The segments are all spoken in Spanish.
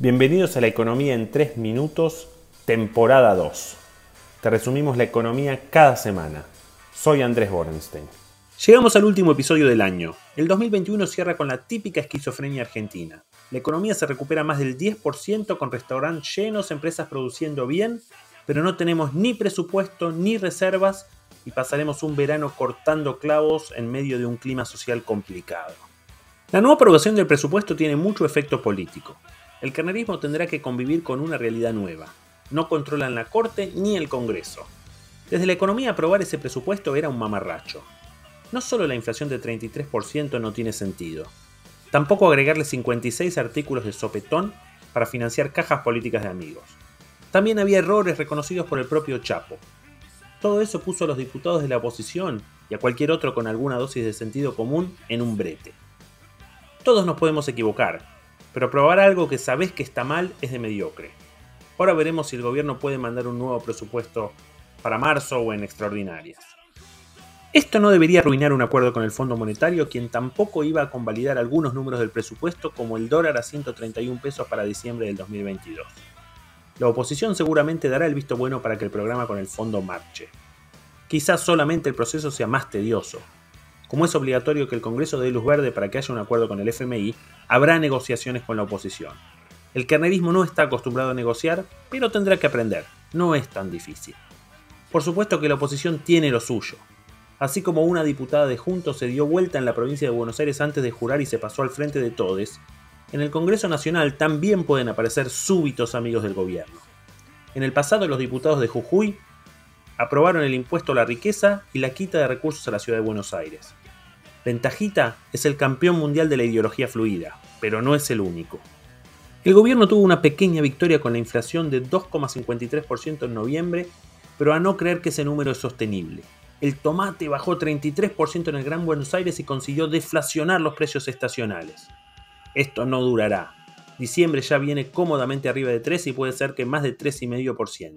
Bienvenidos a la economía en 3 minutos, temporada 2. Te resumimos la economía cada semana. Soy Andrés Borenstein. Llegamos al último episodio del año. El 2021 cierra con la típica esquizofrenia argentina. La economía se recupera más del 10% con restaurantes llenos, empresas produciendo bien, pero no tenemos ni presupuesto ni reservas y pasaremos un verano cortando clavos en medio de un clima social complicado. La nueva aprobación del presupuesto tiene mucho efecto político. El carnerismo tendrá que convivir con una realidad nueva. No controlan la Corte ni el Congreso. Desde la economía aprobar ese presupuesto era un mamarracho. No solo la inflación de 33% no tiene sentido, tampoco agregarle 56 artículos de sopetón para financiar cajas políticas de amigos. También había errores reconocidos por el propio Chapo. Todo eso puso a los diputados de la oposición y a cualquier otro con alguna dosis de sentido común en un brete. Todos nos podemos equivocar, pero aprobar algo que sabes que está mal es de mediocre. Ahora veremos si el gobierno puede mandar un nuevo presupuesto para marzo o en extraordinarias. Esto no debería arruinar un acuerdo con el Fondo Monetario, quien tampoco iba a convalidar algunos números del presupuesto como el dólar a 131 pesos para diciembre del 2022. La oposición seguramente dará el visto bueno para que el programa con el fondo marche. Quizás solamente el proceso sea más tedioso, como es obligatorio que el Congreso dé luz verde para que haya un acuerdo con el FMI, habrá negociaciones con la oposición. El carnerismo no está acostumbrado a negociar, pero tendrá que aprender. No es tan difícil. Por supuesto que la oposición tiene lo suyo. Así como una diputada de Juntos se dio vuelta en la provincia de Buenos Aires antes de jurar y se pasó al frente de todes, en el Congreso Nacional también pueden aparecer súbitos amigos del gobierno. En el pasado los diputados de Jujuy aprobaron el impuesto a la riqueza y la quita de recursos a la ciudad de Buenos Aires. Ventajita es el campeón mundial de la ideología fluida, pero no es el único. El gobierno tuvo una pequeña victoria con la inflación de 2,53% en noviembre, pero a no creer que ese número es sostenible. El tomate bajó 33% en el Gran Buenos Aires y consiguió deflacionar los precios estacionales. Esto no durará. Diciembre ya viene cómodamente arriba de 3 y puede ser que más de 3,5%.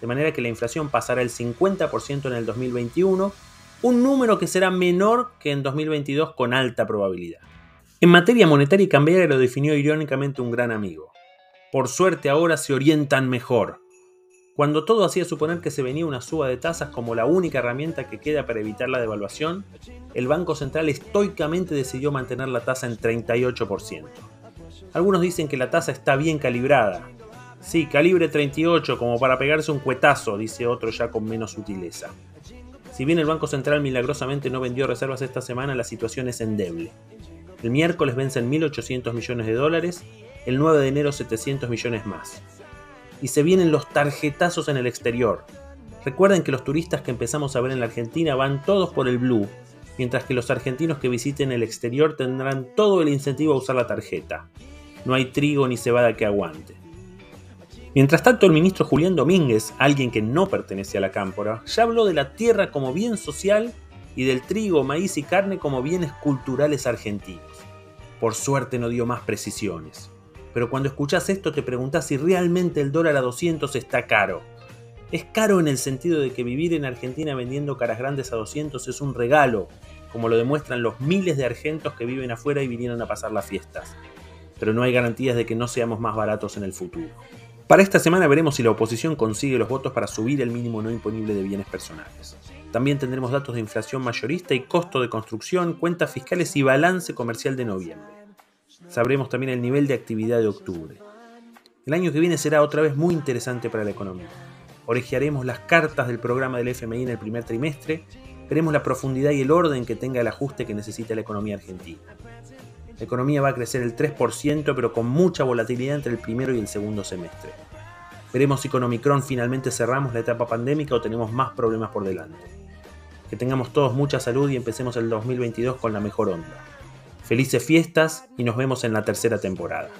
De manera que la inflación pasará el 50% en el 2021 un número que será menor que en 2022 con alta probabilidad. En materia monetaria y cambiaria lo definió irónicamente un gran amigo. Por suerte ahora se orientan mejor. Cuando todo hacía suponer que se venía una suba de tasas como la única herramienta que queda para evitar la devaluación, el Banco Central estoicamente decidió mantener la tasa en 38%. Algunos dicen que la tasa está bien calibrada. Sí, calibre 38 como para pegarse un cuetazo, dice otro ya con menos sutileza. Si bien el Banco Central milagrosamente no vendió reservas esta semana, la situación es endeble. El miércoles vencen 1.800 millones de dólares, el 9 de enero 700 millones más. Y se vienen los tarjetazos en el exterior. Recuerden que los turistas que empezamos a ver en la Argentina van todos por el blue, mientras que los argentinos que visiten el exterior tendrán todo el incentivo a usar la tarjeta. No hay trigo ni cebada que aguante. Mientras tanto, el ministro Julián Domínguez, alguien que no pertenece a la cámpora, ya habló de la tierra como bien social y del trigo, maíz y carne como bienes culturales argentinos. Por suerte no dio más precisiones. Pero cuando escuchas esto te preguntas si realmente el dólar a 200 está caro. Es caro en el sentido de que vivir en Argentina vendiendo caras grandes a 200 es un regalo, como lo demuestran los miles de argentos que viven afuera y vinieron a pasar las fiestas. Pero no hay garantías de que no seamos más baratos en el futuro. Para esta semana veremos si la oposición consigue los votos para subir el mínimo no imponible de bienes personales. También tendremos datos de inflación mayorista y costo de construcción, cuentas fiscales y balance comercial de noviembre. Sabremos también el nivel de actividad de octubre. El año que viene será otra vez muy interesante para la economía. Orejearemos las cartas del programa del FMI en el primer trimestre, veremos la profundidad y el orden que tenga el ajuste que necesita la economía argentina. La economía va a crecer el 3%, pero con mucha volatilidad entre el primero y el segundo semestre. Veremos si con Omicron finalmente cerramos la etapa pandémica o tenemos más problemas por delante. Que tengamos todos mucha salud y empecemos el 2022 con la mejor onda. Felices fiestas y nos vemos en la tercera temporada.